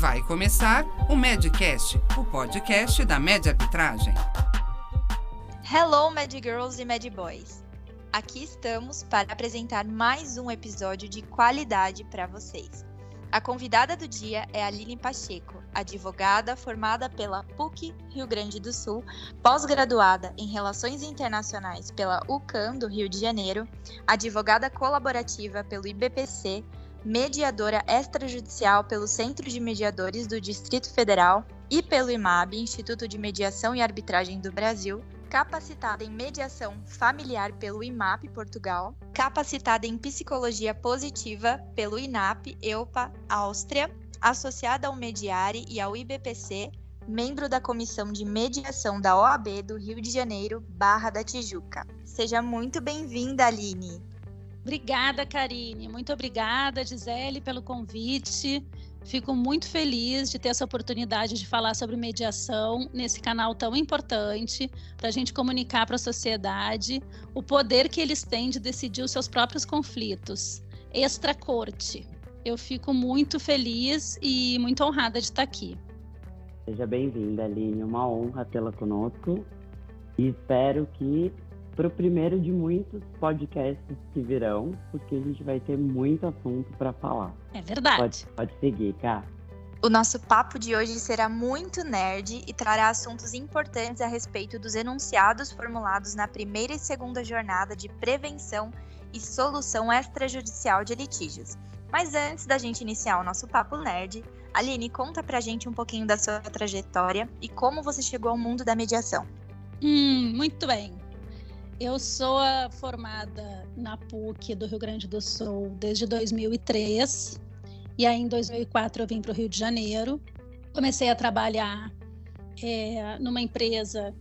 Vai começar o Medcast, o podcast da Med Arbitragem. Hello, Mad Girls e Mad Boys. Aqui estamos para apresentar mais um episódio de qualidade para vocês. A convidada do dia é Aline Pacheco, advogada formada pela PUC Rio Grande do Sul, pós-graduada em Relações Internacionais pela UCAM do Rio de Janeiro, advogada colaborativa pelo IBPC, mediadora extrajudicial pelo Centro de Mediadores do Distrito Federal e pelo IMAB, Instituto de Mediação e Arbitragem do Brasil, capacitada em mediação familiar pelo IMAP Portugal, capacitada em psicologia positiva pelo INAP EUPA Áustria, associada ao Mediare e ao IBPC, membro da Comissão de Mediação da OAB do Rio de Janeiro, Barra da Tijuca. Seja muito bem-vinda, Aline. Obrigada, Karine. Muito obrigada, Gisele, pelo convite. Fico muito feliz de ter essa oportunidade de falar sobre mediação nesse canal tão importante para a gente comunicar para a sociedade o poder que eles têm de decidir os seus próprios conflitos. Extra corte. Eu fico muito feliz e muito honrada de estar aqui. Seja bem-vinda, Aline. Uma honra tê-la conosco. E espero que para o primeiro de muitos podcasts que virão, porque a gente vai ter muito assunto para falar. É verdade. Pode, pode seguir, cá. O nosso papo de hoje será muito nerd e trará assuntos importantes a respeito dos enunciados formulados na primeira e segunda jornada de prevenção e solução extrajudicial de litígios. Mas antes da gente iniciar o nosso papo nerd, Aline, conta pra gente um pouquinho da sua trajetória e como você chegou ao mundo da mediação. Hum, muito bem. Eu sou formada na PUC do Rio Grande do Sul desde 2003. E aí, em 2004, eu vim para o Rio de Janeiro. Comecei a trabalhar é, numa empresa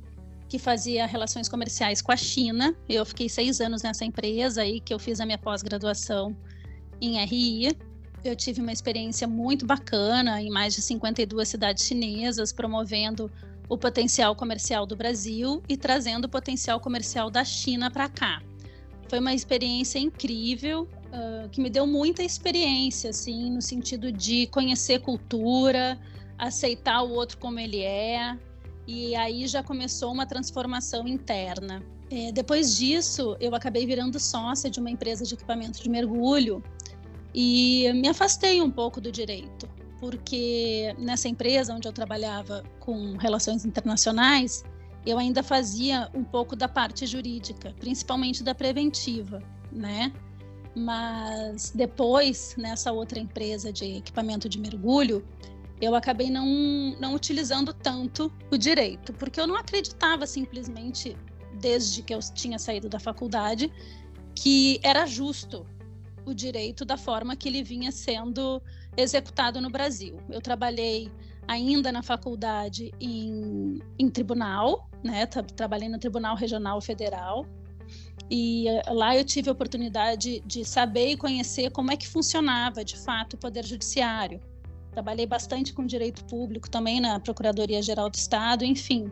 que fazia relações comerciais com a China. Eu fiquei seis anos nessa empresa aí que eu fiz a minha pós-graduação em RI. Eu tive uma experiência muito bacana em mais de 52 cidades chinesas, promovendo o potencial comercial do Brasil e trazendo o potencial comercial da China para cá. Foi uma experiência incrível, uh, que me deu muita experiência, assim, no sentido de conhecer cultura, aceitar o outro como ele é, e aí já começou uma transformação interna. É, depois disso, eu acabei virando sócia de uma empresa de equipamento de mergulho e me afastei um pouco do direito porque nessa empresa onde eu trabalhava com relações internacionais, eu ainda fazia um pouco da parte jurídica, principalmente da preventiva, né? Mas depois, nessa outra empresa de equipamento de mergulho, eu acabei não, não utilizando tanto o direito, porque eu não acreditava simplesmente, desde que eu tinha saído da faculdade, que era justo o direito da forma que ele vinha sendo executado no Brasil. Eu trabalhei ainda na faculdade em, em tribunal, né? Trabalhei no Tribunal Regional Federal. E eh, lá eu tive a oportunidade de saber e conhecer como é que funcionava de fato o Poder Judiciário. Trabalhei bastante com direito público também na Procuradoria Geral do Estado, enfim.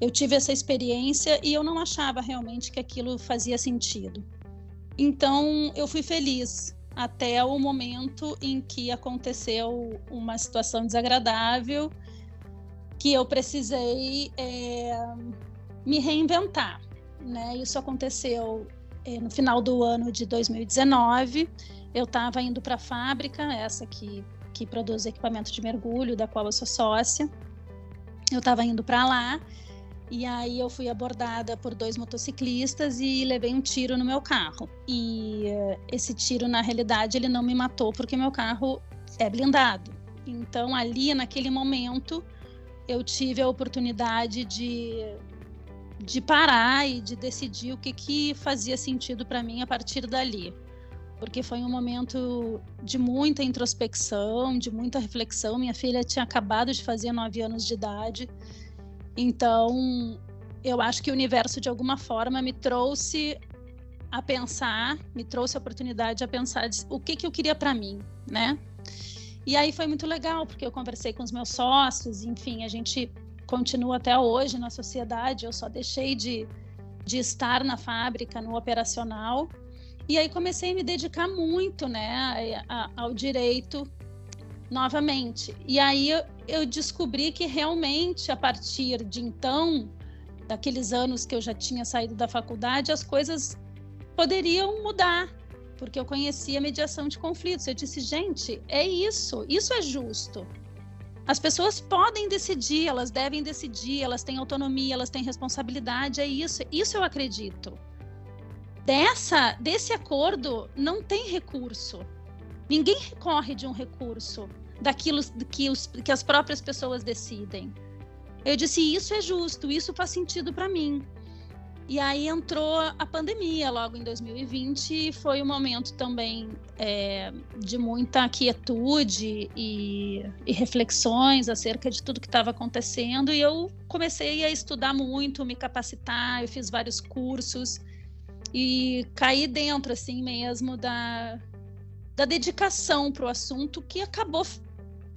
Eu tive essa experiência e eu não achava realmente que aquilo fazia sentido. Então eu fui feliz até o momento em que aconteceu uma situação desagradável que eu precisei é, me reinventar. Né? Isso aconteceu é, no final do ano de 2019. Eu estava indo para a fábrica, essa que, que produz equipamento de mergulho, da qual eu sou sócia. Eu estava indo para lá e aí eu fui abordada por dois motociclistas e levei um tiro no meu carro. E uh, esse tiro, na realidade, ele não me matou porque meu carro é blindado. Então, ali, naquele momento, eu tive a oportunidade de, de parar e de decidir o que, que fazia sentido para mim a partir dali. Porque foi um momento de muita introspecção, de muita reflexão. Minha filha tinha acabado de fazer nove anos de idade então, eu acho que o universo, de alguma forma, me trouxe a pensar, me trouxe a oportunidade a pensar o que, que eu queria para mim, né? E aí foi muito legal, porque eu conversei com os meus sócios, enfim, a gente continua até hoje na sociedade, eu só deixei de, de estar na fábrica, no operacional, e aí comecei a me dedicar muito, né, ao direito novamente. E aí eu, descobri que realmente, a partir de então, daqueles anos que eu já tinha saído da faculdade, as coisas poderiam mudar, porque eu conhecia mediação de conflitos. Eu disse, gente, é isso, isso é justo. As pessoas podem decidir, elas devem decidir, elas têm autonomia, elas têm responsabilidade, é isso, isso eu acredito. Dessa, desse acordo não tem recurso. Ninguém recorre de um recurso daquilo que, os, que as próprias pessoas decidem. Eu disse: isso é justo, isso faz sentido para mim. E aí entrou a pandemia logo em 2020, foi um momento também é, de muita quietude e, e, reflexões acerca de tudo que estava acontecendo. E eu comecei a estudar muito, me capacitar, eu fiz vários cursos e caí dentro assim mesmo da, da dedicação para o assunto que acabou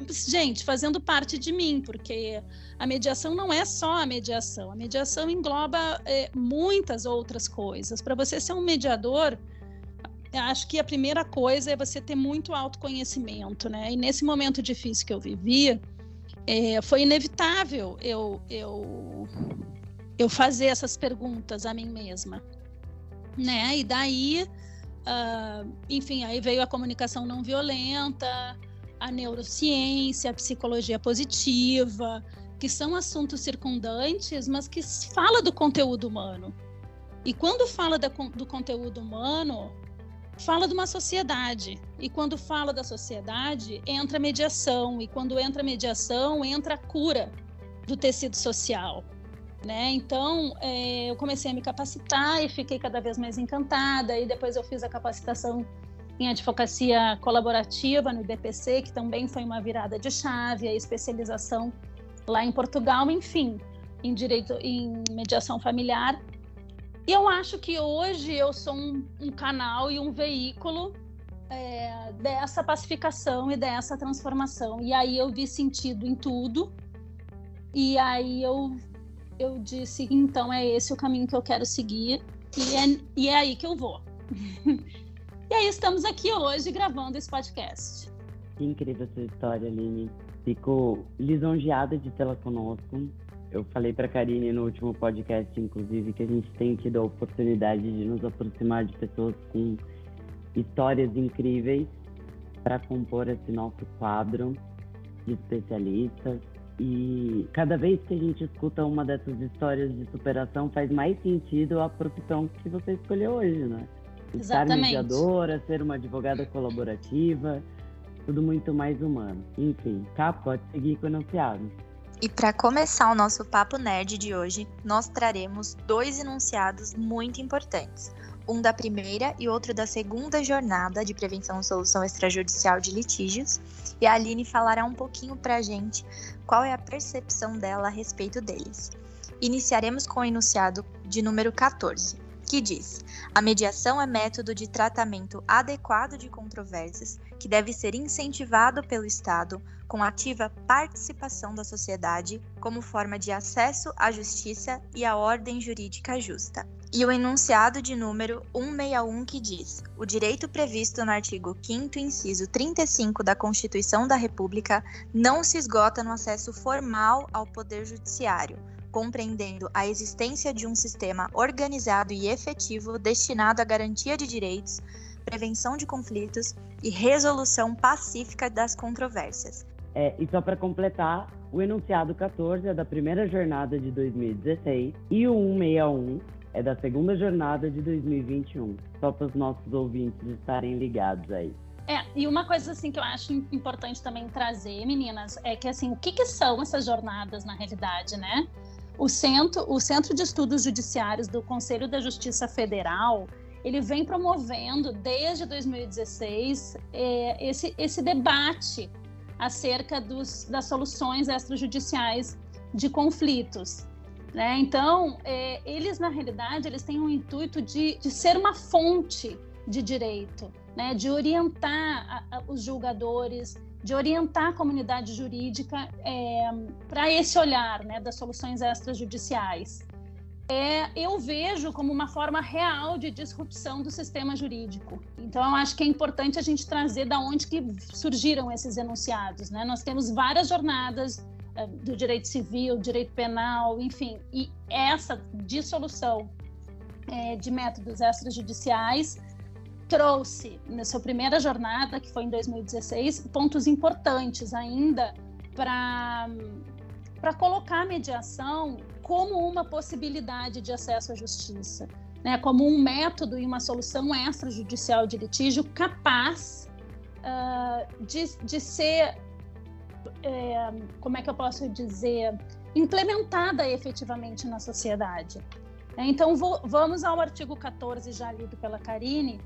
gente, fazendo parte de mim, porque a mediação não é só a mediação, a mediação engloba é, muitas outras coisas. Para você ser um mediador, acho que a primeira coisa é você ter muito autoconhecimento, né? E nesse momento difícil que eu vivi, é, foi inevitável eu, eu, eu fazer essas perguntas a mim mesma, né? E daí, uh, enfim, aí veio a comunicação não violenta, a neurociência, a psicologia positiva, que são assuntos circundantes, mas que fala do conteúdo humano. E quando fala da, do conteúdo humano, fala de uma sociedade. E quando fala da sociedade, entra mediação. E quando entra mediação, entra a cura do tecido social. Né? Então, é, eu comecei a me capacitar e fiquei cada vez mais encantada. E depois eu fiz a capacitação em advocacia colaborativa no IBPC, que também foi uma virada de chave, a especialização lá em Portugal, enfim, em direito em mediação familiar. E eu acho que hoje eu sou um, um canal e um veículo é, dessa pacificação e dessa transformação. E aí eu vi sentido em tudo. E aí eu, eu disse, então é esse o caminho que eu quero seguir. E é, e é aí que eu vou. E aí estamos aqui hoje gravando esse podcast. Que incrível essa história, Aline. Fico lisonjeada de tê-la conosco. Eu falei para Karine no último podcast, inclusive, que a gente tem tido a oportunidade de nos aproximar de pessoas com histórias incríveis para compor esse nosso quadro de especialistas. E cada vez que a gente escuta uma dessas histórias de superação, faz mais sentido a profissão que você escolheu hoje, né? estar mediadora, ser uma advogada colaborativa, tudo muito mais humano. Enfim, cá pode seguir com o enunciado. E para começar o nosso papo nerd de hoje, nós traremos dois enunciados muito importantes. Um da primeira e outro da segunda jornada de prevenção e solução extrajudicial de litígios. E a Aline falará um pouquinho para a gente qual é a percepção dela a respeito deles. Iniciaremos com o enunciado de número 14 que diz: a mediação é método de tratamento adequado de controvérsias que deve ser incentivado pelo Estado com ativa participação da sociedade como forma de acesso à justiça e à ordem jurídica justa. E o enunciado de número 161 que diz: o direito previsto no artigo 5 inciso 35 da Constituição da República não se esgota no acesso formal ao poder judiciário compreendendo a existência de um sistema organizado e efetivo destinado à garantia de direitos, prevenção de conflitos e resolução pacífica das controvérsias. É, e só para completar, o enunciado 14 é da primeira jornada de 2016 e o 161 é da segunda jornada de 2021. Só para os nossos ouvintes estarem ligados aí. É, e uma coisa assim que eu acho importante também trazer, meninas, é que assim, o que, que são essas jornadas na realidade, né? O Centro, o Centro de Estudos Judiciários do Conselho da Justiça Federal, ele vem promovendo desde 2016 é, esse, esse debate acerca dos, das soluções extrajudiciais de conflitos. Né? Então, é, eles, na realidade, eles têm um intuito de, de ser uma fonte de direito, né? de orientar a, a, os julgadores, de orientar a comunidade jurídica é, para esse olhar né, das soluções extrajudiciais. é, eu vejo como uma forma real de disrupção do sistema jurídico. Então, eu acho que é importante a gente trazer da onde que surgiram esses enunciados. Né? Nós temos várias jornadas do direito civil, direito penal, enfim, e essa dissolução é, de métodos extrajudiciais trouxe, na sua primeira jornada, que foi em 2016, pontos importantes ainda para colocar a mediação como uma possibilidade de acesso à justiça, né, como um método e uma solução extrajudicial de litígio capaz uh, de, de ser, é, como é que eu posso dizer, implementada efetivamente na sociedade. Então, vou, vamos ao artigo 14, já lido pela Karine,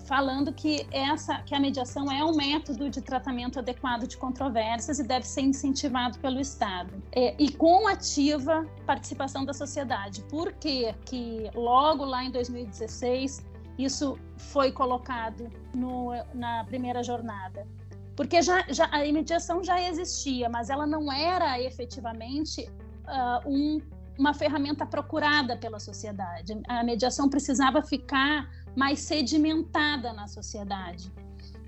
falando que essa que a mediação é um método de tratamento adequado de controvérsias e deve ser incentivado pelo Estado é, e com ativa participação da sociedade. Por que que logo lá em 2016 isso foi colocado no, na primeira jornada? Porque já, já, a mediação já existia, mas ela não era efetivamente uh, um, uma ferramenta procurada pela sociedade. A mediação precisava ficar mais sedimentada na sociedade.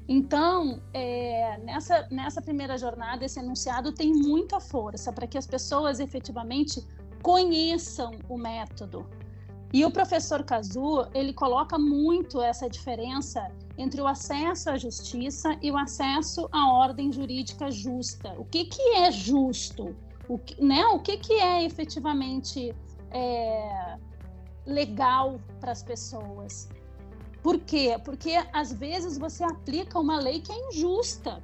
Então, é, nessa, nessa primeira jornada, esse enunciado tem muita força para que as pessoas efetivamente conheçam o método. E o professor Kazu, ele coloca muito essa diferença entre o acesso à justiça e o acesso à ordem jurídica justa. O que, que é justo? O que, né? o que, que é efetivamente é, legal para as pessoas? Por quê? Porque às vezes você aplica uma lei que é injusta.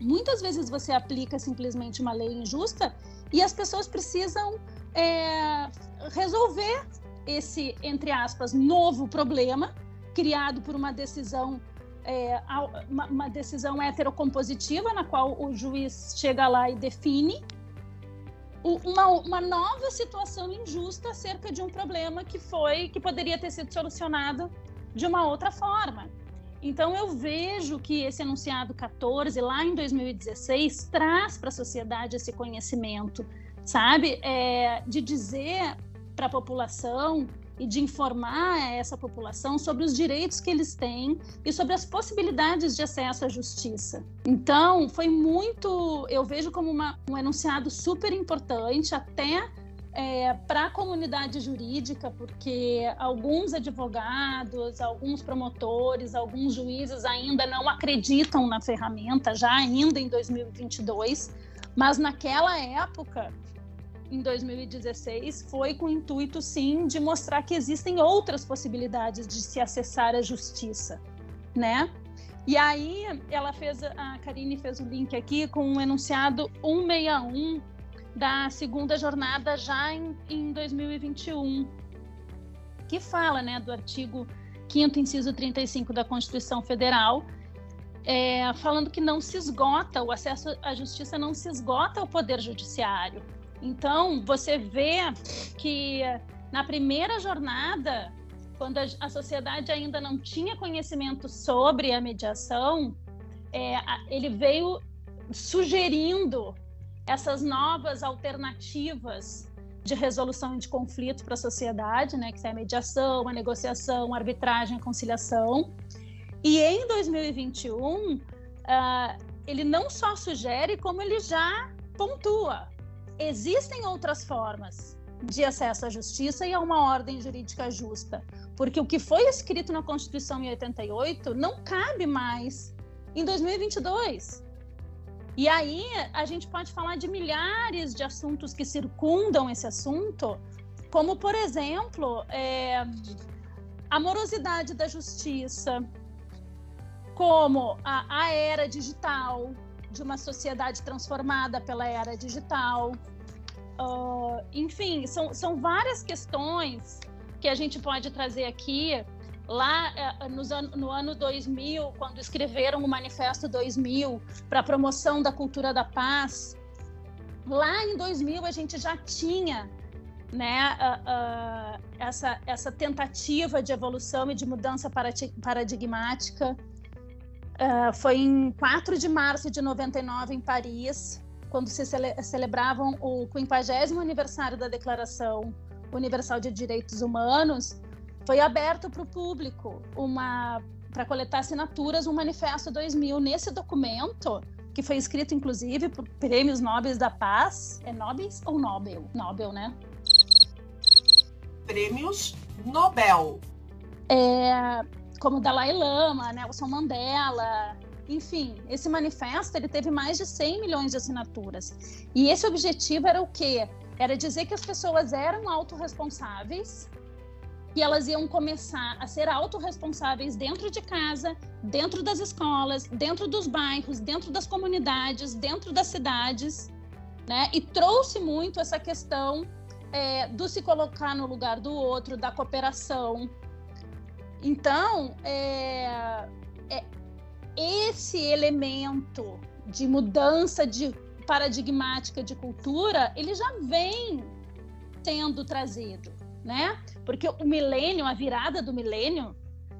Muitas vezes você aplica simplesmente uma lei injusta e as pessoas precisam é, resolver esse, entre aspas, novo problema criado por uma decisão é, uma, uma, decisão heterocompositiva na qual o juiz chega lá e define uma, uma, nova situação injusta acerca de um problema que foi que poderia ter sido solucionado de uma outra forma. Então, eu vejo que esse enunciado 14, lá em 2016, traz para a sociedade esse conhecimento, sabe? É, de dizer para a população e de informar essa população sobre os direitos que eles têm e sobre as possibilidades de acesso à justiça. Então, foi muito, eu vejo como uma, um enunciado super importante, até é, para a comunidade jurídica, porque alguns advogados, alguns promotores, alguns juízes ainda não acreditam na ferramenta, já ainda em 2022, mas naquela época, em 2016, foi com o intuito, sim, de mostrar que existem outras possibilidades de se acessar a justiça, né? E aí, ela fez, a Karine fez o link aqui com o enunciado 161 da segunda jornada já em, em 2021, que fala né, do artigo 5 inciso 35 da Constituição Federal, é, falando que não se esgota, o acesso à justiça não se esgota ao Poder Judiciário. Então, você vê que na primeira jornada, quando a, sociedade ainda não tinha conhecimento sobre a mediação, é, ele veio sugerindo essas novas alternativas de resolução de conflitos para a sociedade, né, que é a mediação, a negociação, a arbitragem, a conciliação. E em 2021, uh, ah, ele não só sugere, como ele já pontua. Existem outras formas de acesso à justiça e a uma ordem jurídica justa, porque o que foi escrito na Constituição em 88 não cabe mais em 2022. E aí a gente pode falar de milhares de assuntos que circundam esse assunto, como, por exemplo, é, a morosidade da justiça, como a, a era digital, de uma sociedade transformada pela era digital. Uh, enfim, são, são várias questões que a gente pode trazer aqui lá é, no ano 2000, quando escreveram o Manifesto 2000 para a promoção da cultura da paz, lá em 2000 a gente já tinha né, uh, uh, essa, essa tentativa de evolução e de mudança paradigmática. Uh, foi em 4 de março de 99, em Paris, quando se cele celebravam o 50 aniversário da Declaração Universal de Direitos Humanos, foi aberto para o público uma para coletar assinaturas um manifesto 2000 nesse documento que foi escrito inclusive por prêmios nobres da paz. É nobres ou Nobel? Nobel né? Prêmios Nobel. É, como Dalai Lama Nelson Mandela enfim, esse manifesto ele teve mais de 100 milhões de assinaturas. E esse objetivo era o quê? Era dizer que as pessoas eram autorresponsáveis e elas iam começar a ser autorresponsáveis dentro de casa, dentro das escolas, dentro dos bairros, dentro das comunidades, dentro das cidades, né? E trouxe muito essa questão é, do se colocar no lugar do outro, da cooperação. Então, é, é, esse elemento de mudança de paradigmática de cultura, ele já vem sendo trazido, né? Porque o milênio, a virada do milênio,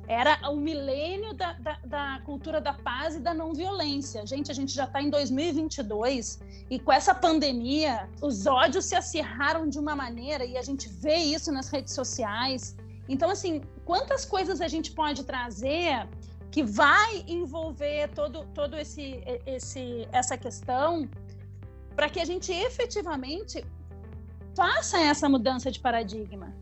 era o milênio da, da, da, cultura da paz e da não violência. Gente, a gente já está em 2022 e com essa pandemia, os ódios se acirraram de uma maneira e a gente vê isso nas redes sociais. Então, assim, quantas coisas a gente pode trazer que vai envolver todo, todo esse, esse, essa questão para que a gente efetivamente faça essa mudança de paradigma.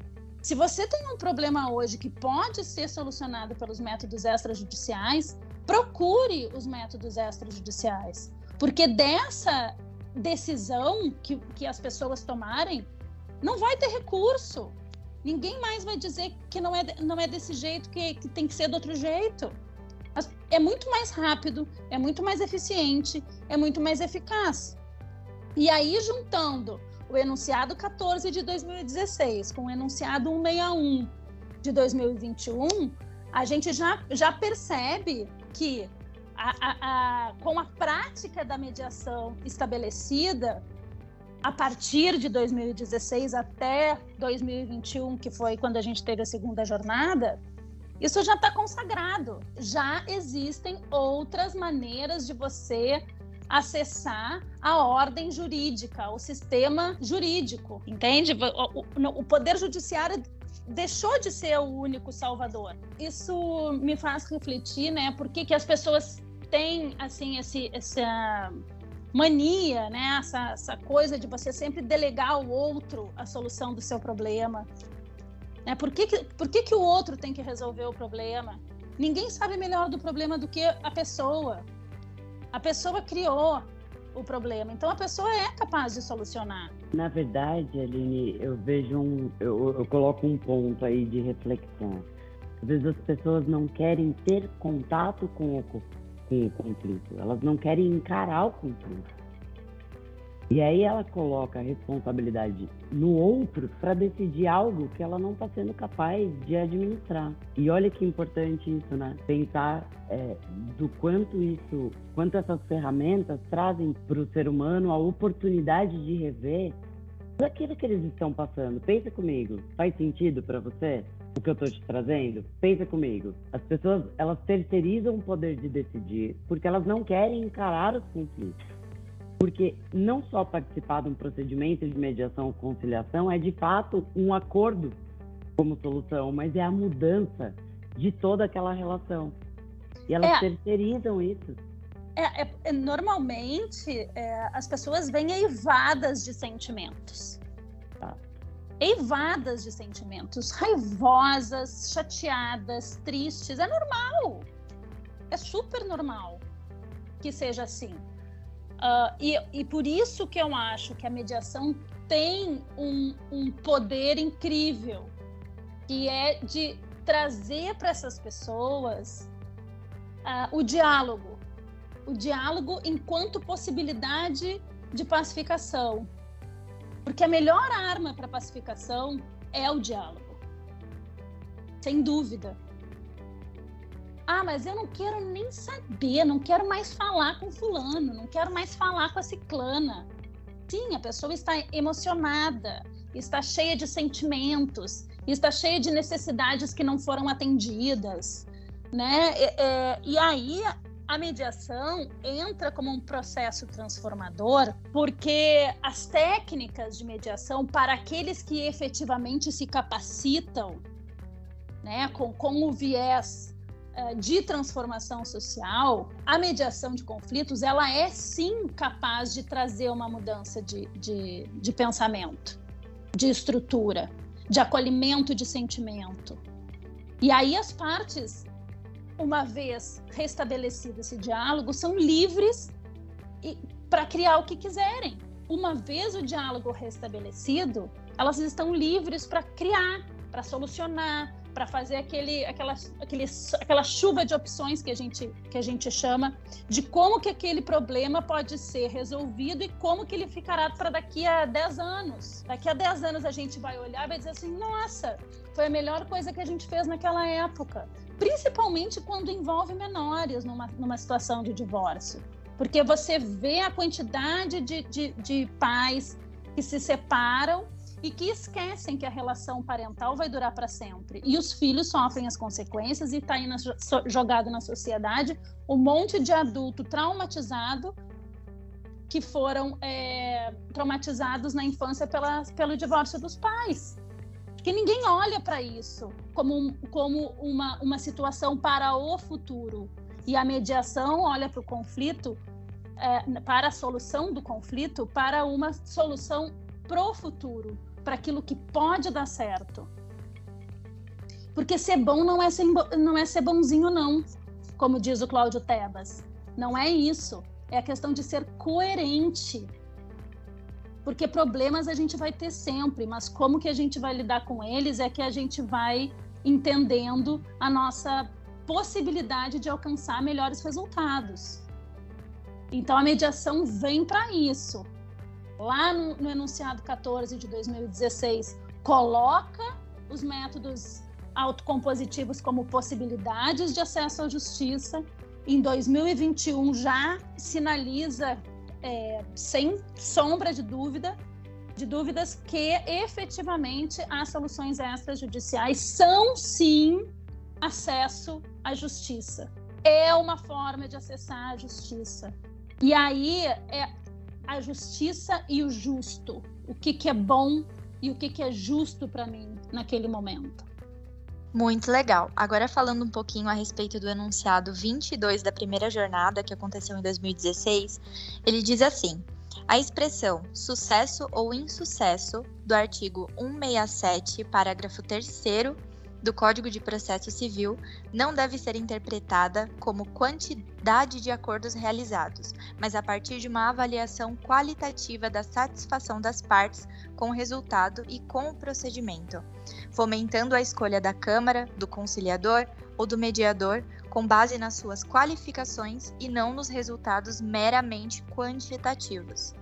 Se você tem um problema hoje que pode ser solucionado pelos métodos extrajudiciais, procure os métodos extrajudiciais. Porque dessa decisão que, que as pessoas tomarem, não vai ter recurso. Ninguém mais vai dizer que não é, não é desse jeito, que, que tem que ser do outro jeito é muito mais rápido, é muito mais eficiente, é muito mais eficaz. E aí, juntando o enunciado 14 de 2016 com o enunciado 161 de 2021, a gente já, já percebe que a, a, a, com a prática da mediação estabelecida a partir de 2016 até 2021, que foi quando a gente teve a segunda jornada, isso já está consagrado. Já existem outras maneiras de você acessar a ordem jurídica, o sistema jurídico, entende? O, poder judiciário deixou de ser o único salvador. Isso me faz refletir, né? Por que, que as pessoas têm assim esse, essa mania, né? Essa, essa coisa de você sempre delegar ao outro a solução do seu problema. Né? Por, que, que, por que, que o outro tem que resolver o problema? Ninguém sabe melhor do problema do que a pessoa. A pessoa criou o problema, então a pessoa é capaz de solucionar. Na verdade, Aline, eu vejo um. Eu, eu coloco um ponto aí de reflexão. Às vezes as pessoas não querem ter contato com o, com o conflito, elas não querem encarar o conflito. E aí ela coloca a responsabilidade no outro para decidir algo que ela não está sendo capaz de administrar. E olha que importante isso, né? Pensar é, do quanto isso, quanto essas ferramentas trazem para o ser humano a oportunidade de rever aquilo que eles estão passando. Pensa comigo, faz sentido para você? O que eu estou te trazendo? Pensa comigo. As pessoas, elas terceirizam o poder de decidir porque elas não querem encarar os conflitos. Porque não só participar de um procedimento de mediação ou conciliação é de fato um acordo como solução, mas é a mudança de toda aquela relação. E elas é, terceirizam isso. É, é, é normalmente é, as pessoas vêm eivadas de sentimentos. Eivadas de sentimentos, raivosas, chateadas, tristes. É normal. É super normal que seja assim. Uh, e, e por isso que eu acho que a mediação tem um, um poder incrível, que é de trazer para essas pessoas uh, o diálogo. O diálogo enquanto possibilidade de pacificação. Porque a melhor arma para pacificação é o diálogo. Sem dúvida. Ah, mas eu não quero nem saber, não quero mais falar com fulano, não quero mais falar com a ciclana. Sim, a pessoa está emocionada, está cheia de sentimentos, está cheia de necessidades que não foram atendidas, né? É, é, e aí a mediação entra como um processo transformador, porque as técnicas de mediação, para aqueles que efetivamente se capacitam, né, com, com o viés uh, de transformação social, a mediação de conflitos, ela é sim capaz de trazer uma mudança de, de, de pensamento, de estrutura, de acolhimento de sentimento. E aí as partes uma vez restabelecido esse diálogo, são livres para criar o que quiserem. Uma vez o diálogo restabelecido, elas estão livres para criar, para solucionar, para fazer aquele, aquela, aquele, aquela chuva de opções que a, gente, que a gente chama de como que aquele problema pode ser resolvido e como que ele ficará para daqui a 10 anos. Daqui a 10 anos a gente vai olhar e vai dizer assim, nossa, foi a melhor coisa que a gente fez naquela época. Principalmente quando envolve menores numa, numa situação de divórcio. Porque você vê a quantidade de, de, de pais que se separam e que esquecem que a relação parental vai durar para sempre. E os filhos sofrem as consequências e está aí na, jogado na sociedade um monte de adulto traumatizado que foram é, traumatizados na infância pela, pelo divórcio dos pais. Porque ninguém olha para isso como, como uma, uma situação para o futuro. E a mediação olha para o conflito, é, para a solução do conflito, para uma solução pro futuro para aquilo que pode dar certo. Porque ser bom não é ser, não é ser bonzinho, não, como diz o Cláudio Tebas. Não é isso. É a questão de ser coerente. Porque problemas a gente vai ter sempre, mas como que a gente vai lidar com eles é que a gente vai entendendo a nossa possibilidade de alcançar melhores resultados. Então a mediação vem para isso lá no, no enunciado 14 de 2016, coloca os métodos autocompositivos como possibilidades de acesso à justiça. Em 2021 já sinaliza, é, sem sombra de dúvida, de dúvidas que efetivamente as soluções extrajudiciais são sim acesso à justiça. É uma forma de acessar a justiça. E aí é, a justiça e o justo. O que, que é bom e o que, que é justo para mim naquele momento. Muito legal. Agora falando um pouquinho a respeito do enunciado 22 da primeira jornada que aconteceu em 2016, ele diz assim: a expressão sucesso ou insucesso do artigo 167, parágrafo 3 do Código de Processo Civil não deve ser interpretada como quantidade de acordos realizados, mas a partir de uma avaliação qualitativa da satisfação das partes com o resultado e com o procedimento, fomentando a escolha da Câmara, do conciliador ou do mediador com base nas suas qualificações e não nos resultados meramente quantitativos.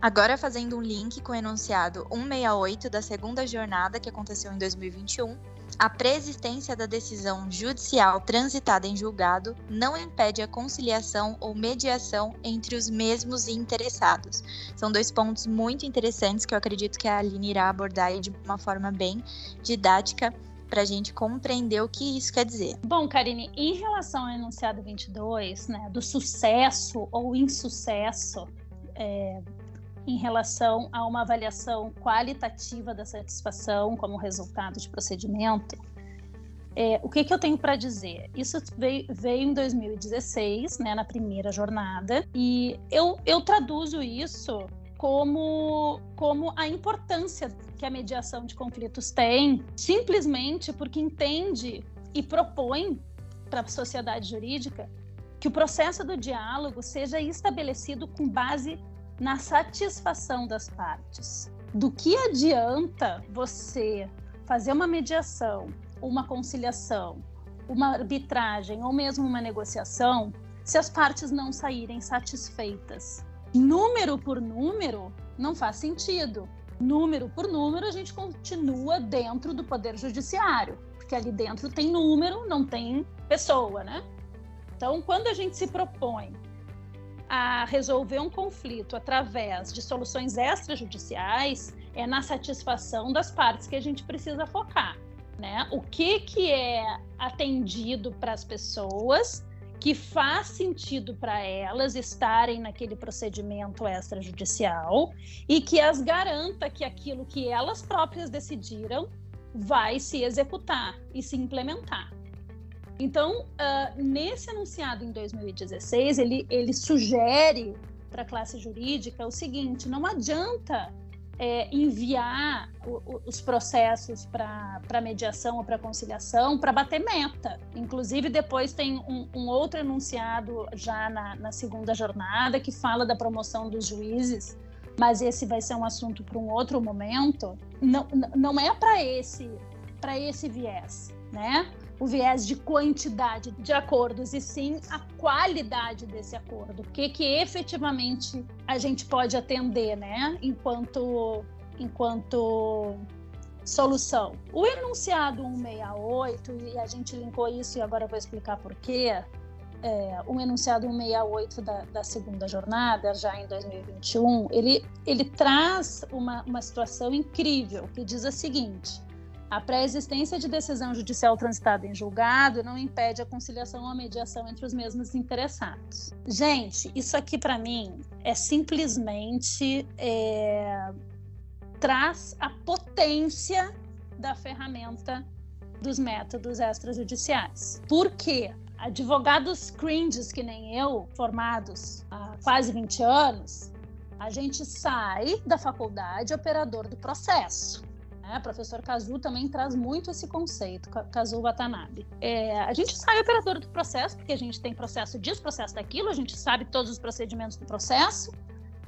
Agora fazendo um link com o enunciado 168 da segunda jornada que aconteceu em 2021, a preexistência da decisão judicial transitada em julgado não impede a conciliação ou mediação entre os mesmos interessados. São dois pontos muito interessantes que eu acredito que a Aline irá abordar de uma forma bem didática para a gente compreender o que isso quer dizer. Bom, Karine, em relação ao enunciado 22, né, do sucesso ou insucesso é, em relação a uma avaliação qualitativa da satisfação como resultado de procedimento, é, o que, que eu tenho para dizer? Isso veio, veio, em 2016, né, na primeira jornada, e eu, eu traduzo isso como, como a importância que a mediação de conflitos tem, simplesmente porque entende e propõe para a sociedade jurídica que o processo do diálogo seja estabelecido com base na satisfação das partes. Do que adianta você fazer uma mediação, uma conciliação, uma arbitragem ou mesmo uma negociação se as partes não saírem satisfeitas? Número por número não faz sentido. Número por número, a gente continua dentro do Poder Judiciário, porque ali dentro tem número, não tem pessoa, né? Então, quando a gente se propõe a resolver um conflito através de soluções extrajudiciais é na satisfação das partes que a gente precisa focar, né? O que que é atendido para as pessoas que faz sentido para elas estarem naquele procedimento extrajudicial e que as garanta que aquilo que elas próprias decidiram vai se executar e se implementar. Então, uh, nesse enunciado em 2016, ele, ele sugere para a classe jurídica o seguinte: não adianta é, enviar o, o, os processos para mediação ou para conciliação para bater meta. Inclusive, depois tem um, um outro enunciado já na, na, segunda jornada que fala da promoção dos juízes, mas esse vai ser um assunto para um outro momento. Não, não é para esse, esse viés, né? O viés de quantidade de acordos, e sim a qualidade desse acordo. O que, que efetivamente a gente pode atender, né? Enquanto, enquanto solução. O enunciado 168, e a gente linkou isso e agora eu vou explicar por quê. É, o enunciado 168 da, da segunda jornada, já em 2021, ele, ele traz uma, uma situação incrível, que diz a seguinte: a pré-existência de decisão judicial transitada em julgado não impede a conciliação ou a mediação entre os mesmos interessados. Gente, isso aqui para mim é simplesmente é, traz a potência da ferramenta dos métodos extrajudiciais. Por quê? Advogados cringes que nem eu, formados há quase 20 anos, a gente sai da faculdade operador do processo. Né? O professor Kazu também traz muito esse conceito, Kazu Watanabe. É, a gente sai operador do processo, porque a gente tem processo disso, processo daquilo, a gente sabe todos os procedimentos do processo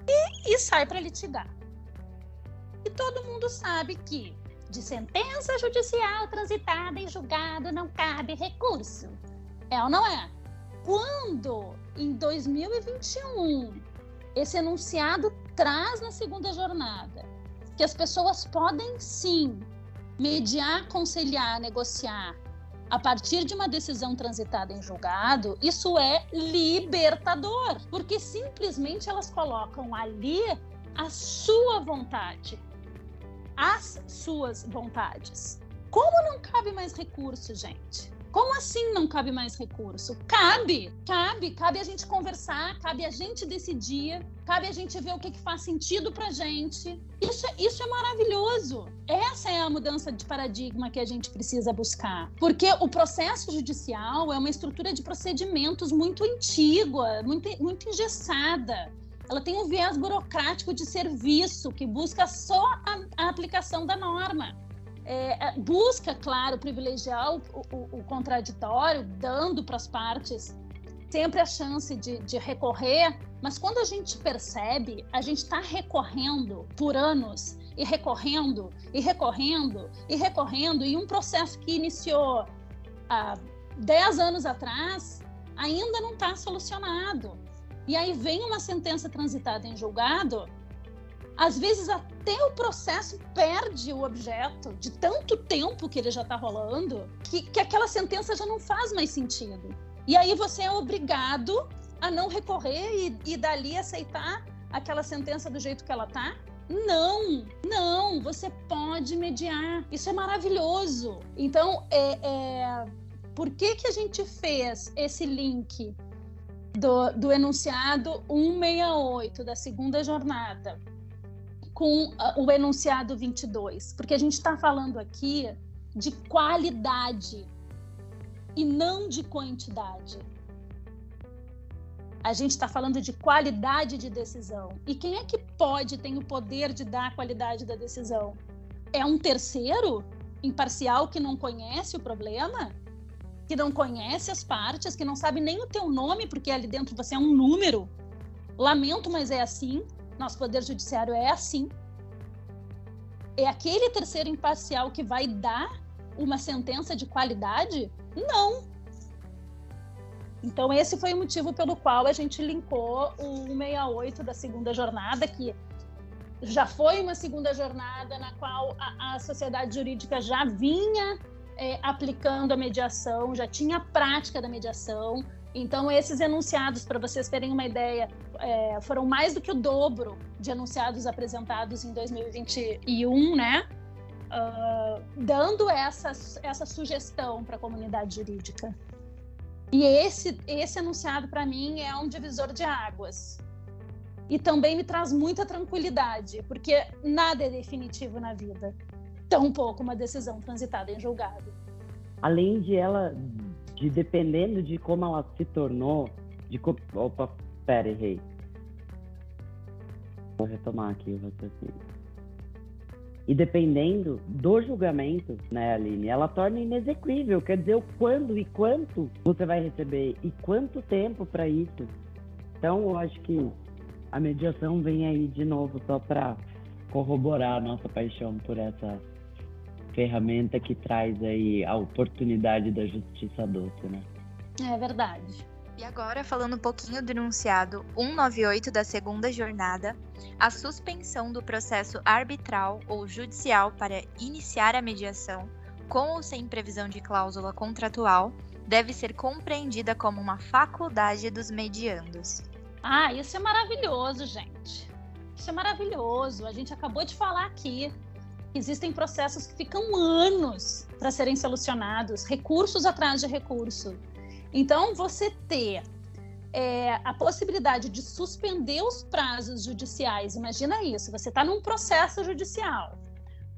e, e sai para litigar. E todo mundo sabe que de sentença judicial transitada em julgado não cabe recurso. É ou não é? Quando em 2021 esse enunciado traz na segunda jornada que as pessoas podem sim mediar, conciliar, negociar a partir de uma decisão transitada em julgado, isso é libertador, porque simplesmente elas colocam ali a sua vontade, as suas vontades. Como não cabe mais recurso, gente? Como assim não cabe mais recurso? Cabe, cabe, cabe a gente conversar, cabe a gente decidir, cabe a gente ver o que, que faz sentido pra gente. Isso, isso é maravilhoso. Essa é a mudança de paradigma que a gente precisa buscar. Porque o processo judicial é uma estrutura de procedimentos muito antiga, muito, muito engessada ela tem um viés burocrático de serviço que busca só a, a aplicação da norma é, é, busca, claro, privilegiar o, o, o contraditório, dando para as partes sempre a chance de, de, recorrer, mas quando a gente percebe, a gente está recorrendo por anos e recorrendo e recorrendo e recorrendo, e um processo que iniciou há 10 anos atrás ainda não está solucionado. E aí vem uma sentença transitada em julgado às vezes até o processo perde o objeto de tanto tempo que ele já está rolando, que, que aquela sentença já não faz mais sentido. E aí você é obrigado a não recorrer e, e dali aceitar aquela sentença do jeito que ela tá? Não, não, você pode mediar. Isso é maravilhoso. Então, é, é, por que, que a gente fez esse link do, do enunciado 168 da segunda jornada com ah, o enunciado 22, porque a gente está falando aqui de qualidade e não de quantidade. A gente está falando de qualidade de decisão. E quem é que pode, tem o poder de dar a qualidade da decisão? É um terceiro imparcial que não conhece o problema? Que não conhece as partes, que não sabe nem o teu nome, porque ali dentro você é um número? Lamento, mas é assim. Nosso poder judiciário é assim. É aquele terceiro imparcial que vai dar uma sentença de qualidade? Não. Então, esse foi o motivo pelo qual a gente linkou o 168 da segunda jornada, que já foi uma segunda jornada na qual a, a sociedade jurídica já vinha é, aplicando a mediação, já tinha prática da mediação, então, esses enunciados, para vocês terem uma ideia, é, foram mais do que o dobro de enunciados apresentados em 2021, né? Uh, dando essa, essa sugestão para a comunidade jurídica. E esse, esse enunciado, para mim, é um divisor de águas. E também me traz muita tranquilidade, porque nada é definitivo na vida, tampouco uma decisão transitada em julgado. Além de ela, de dependendo de como ela se tornou, de opa, pera, errei. Vou retomar aqui o raciocínio. E dependendo do julgamento, né, Aline, ela torna inexequível. Quer dizer, o quando e quanto você vai receber e quanto tempo para isso. Então, eu acho que a mediação vem aí de novo só para corroborar a nossa paixão por essa ferramenta que traz aí a oportunidade da justiça doce, né? É verdade. E agora, falando um pouquinho do enunciado 198 da segunda jornada, a suspensão do processo arbitral ou judicial para iniciar a mediação, com ou sem previsão de cláusula contratual, deve ser compreendida como uma faculdade dos mediandos. Ah, isso é maravilhoso, gente. Isso é maravilhoso. A gente acabou de falar aqui. Existem processos que ficam anos para serem solucionados, recursos atrás de recurso. Então, você ter é, a possibilidade de suspender os prazos judiciais, imagina isso, você está num processo judicial,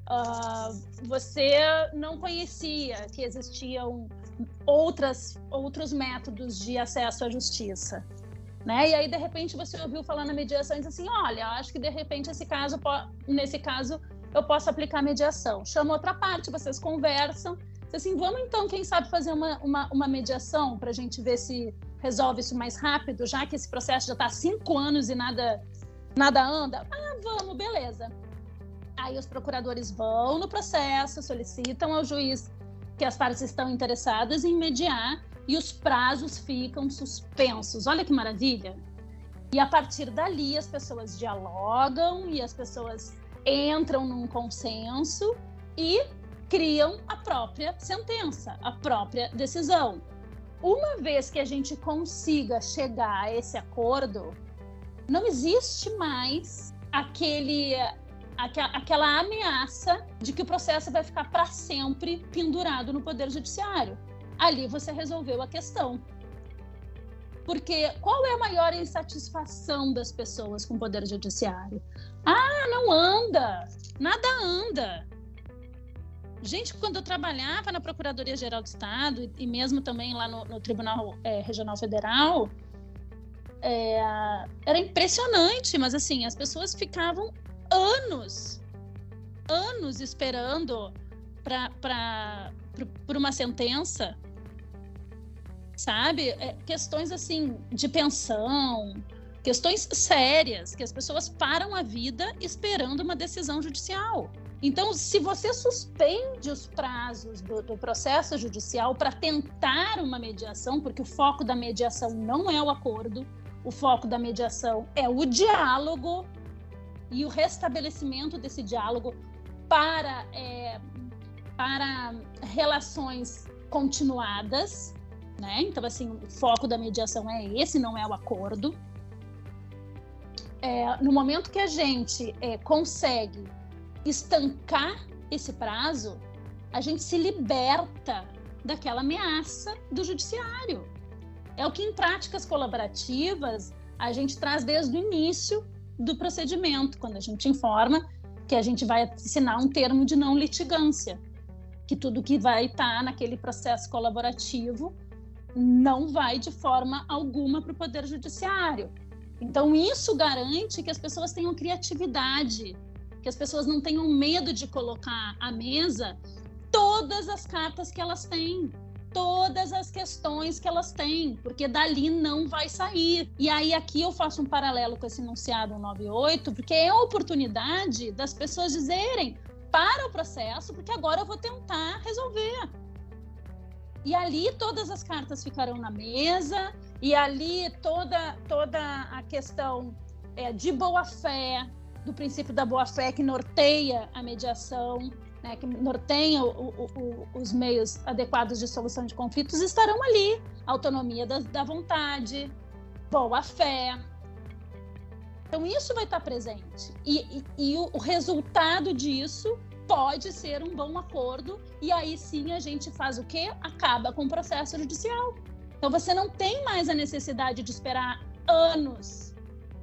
uh, você não conhecia que existiam outras, outros métodos de acesso à justiça. Né? E aí, de repente, você ouviu falar na mediação e disse assim: olha, acho que de repente esse caso, nesse caso, eu posso aplicar mediação. Chama outra parte, vocês conversam, assim, vamos então, quem sabe, fazer uma, uma, uma mediação para a gente ver se resolve isso mais rápido, já que esse processo já está há cinco anos e nada, nada anda? Ah, vamos, beleza. Aí os procuradores vão no processo, solicitam ao juiz que as partes estão interessadas em mediar e os prazos ficam suspensos. Olha que maravilha! E a partir dali as pessoas dialogam e as pessoas entram num consenso e criam a própria sentença, a própria decisão. Uma vez que a gente consiga chegar a esse acordo, não existe mais aquele aquela ameaça de que o processo vai ficar para sempre pendurado no poder judiciário. Ali você resolveu a questão. Porque qual é a maior insatisfação das pessoas com o poder judiciário? Ah, não anda, nada anda. Gente, quando eu trabalhava na Procuradoria-Geral do Estado e mesmo também lá no, no Tribunal é, Regional Federal, é, era impressionante, mas assim, as pessoas ficavam anos, anos esperando para uma sentença, sabe? É, questões assim de pensão, questões sérias, que as pessoas param a vida esperando uma decisão judicial. Então, se você suspende os prazos do, do processo judicial para tentar uma mediação, porque o foco da mediação não é o acordo, o foco da mediação é o diálogo e o restabelecimento desse diálogo para, é, para relações continuadas, né? Então, assim, o foco da mediação é esse, não é o acordo. É, no momento que a gente é, consegue estancar esse prazo, a gente se liberta daquela ameaça do judiciário. É o que em práticas colaborativas a gente traz desde o início do procedimento, quando a gente informa que a gente vai assinar um termo de não litigância, que tudo que vai estar tá naquele processo colaborativo não vai de forma alguma para o Poder Judiciário. Então, isso garante que as pessoas tenham criatividade que as pessoas não tenham medo de colocar à mesa todas as cartas que elas têm, todas as questões que elas têm, porque dali não vai sair. E aí aqui eu faço um paralelo com esse enunciado 98, porque é a oportunidade das pessoas dizerem para o processo, porque agora eu vou tentar resolver. E ali todas as cartas ficarão na mesa, e ali toda toda a questão é, de boa fé, do princípio da boa-fé que norteia a mediação, né, que norteia o, o, o, os meios adequados de solução de conflitos, estarão ali. Autonomia da, da vontade, boa-fé. Então, isso vai estar presente. E, e, e o, resultado disso pode ser um bom acordo, e aí sim a gente faz o quê? Acaba com o processo judicial. Então você não tem mais a necessidade de esperar anos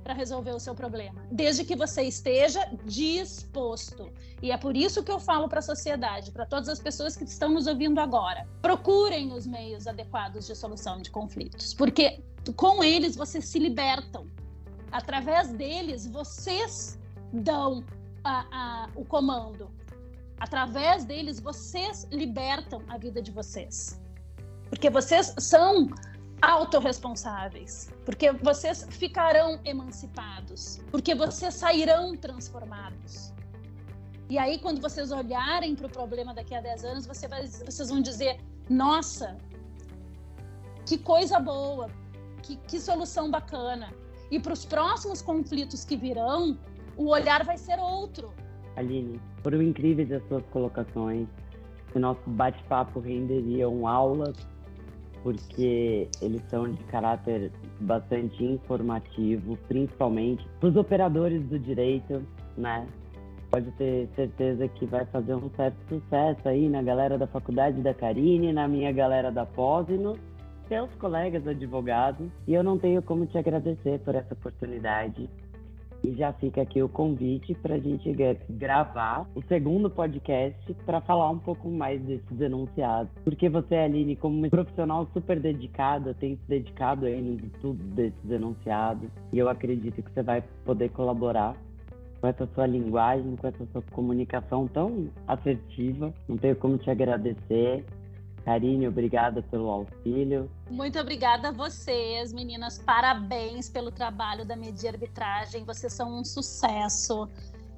para resolver o seu problema, desde que você esteja disposto. E é por isso que eu falo para a sociedade, para todas as pessoas que estão nos ouvindo agora, procurem os meios adequados de solução de conflitos, porque com eles vocês se libertam. Através deles vocês dão a, a, o comando. Através deles vocês libertam a vida de vocês. Porque vocês são autorresponsáveis, porque vocês ficarão emancipados, porque vocês sairão transformados. E aí, quando vocês olharem para o problema daqui a 10 anos, você vai, vocês vão dizer: nossa, que coisa boa, que, que solução bacana. E para os próximos conflitos que virão, o olhar vai ser outro. Aline, foram incríveis as suas colocações. O nosso bate-papo renderiam aulas porque eles são de caráter bastante informativo, principalmente para os operadores do direito, né? Pode ter certeza que vai fazer um certo sucesso aí na galera da faculdade da Karine, na minha galera da pós e nos seus colegas advogados. E eu não tenho como te agradecer por essa oportunidade. E já fica aqui o convite para a gente gravar o segundo podcast para falar um pouco mais desses enunciados. Porque você, Aline, como uma profissional super dedicada, tem se dedicado aí nos estudos desses enunciados. E eu acredito que você vai poder colaborar com essa sua linguagem, com essa sua comunicação tão assertiva. Não tenho como te agradecer. Karine, obrigada pelo auxílio. Muito obrigada a vocês, meninas. Parabéns pelo trabalho da Media Arbitragem. Vocês são um sucesso.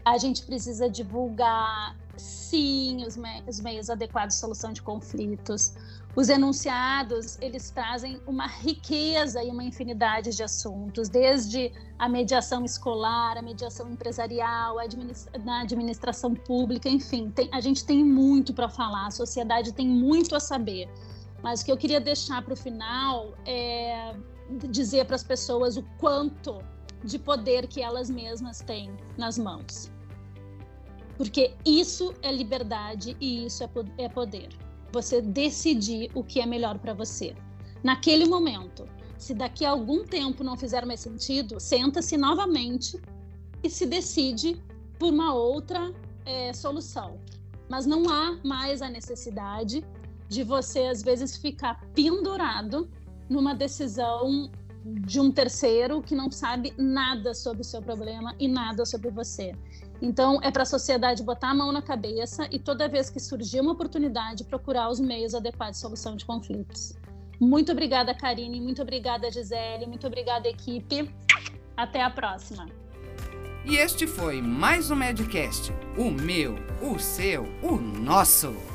A gente precisa divulgar, sim, os, me os meios adequados de solução de conflitos. Os enunciados, eles trazem uma riqueza e uma infinidade de assuntos, desde a mediação escolar, a mediação empresarial, a administra na administração pública, enfim, tem, a gente tem muito para falar, a sociedade tem muito a saber. Mas o que eu queria deixar para o final é dizer para as pessoas o quanto de poder que elas mesmas têm nas mãos. Porque isso é liberdade e isso é, é poder você decidir o que é melhor para você. Naquele momento, se daqui a algum tempo não fizer mais sentido, senta-se novamente e se decide por uma outra é, solução. Mas não há mais a necessidade de você, às vezes, ficar pendurado numa decisão de um terceiro que não sabe nada sobre o seu problema e nada sobre você. Então, é para a sociedade botar a mão na cabeça e toda vez que surgir uma oportunidade, procurar os meios adequados de solução de conflitos. Muito obrigada, Karine. Muito obrigada, Gisele. Muito obrigada, equipe. Até a próxima. E este foi mais um Medcast. O meu, o seu, o nosso.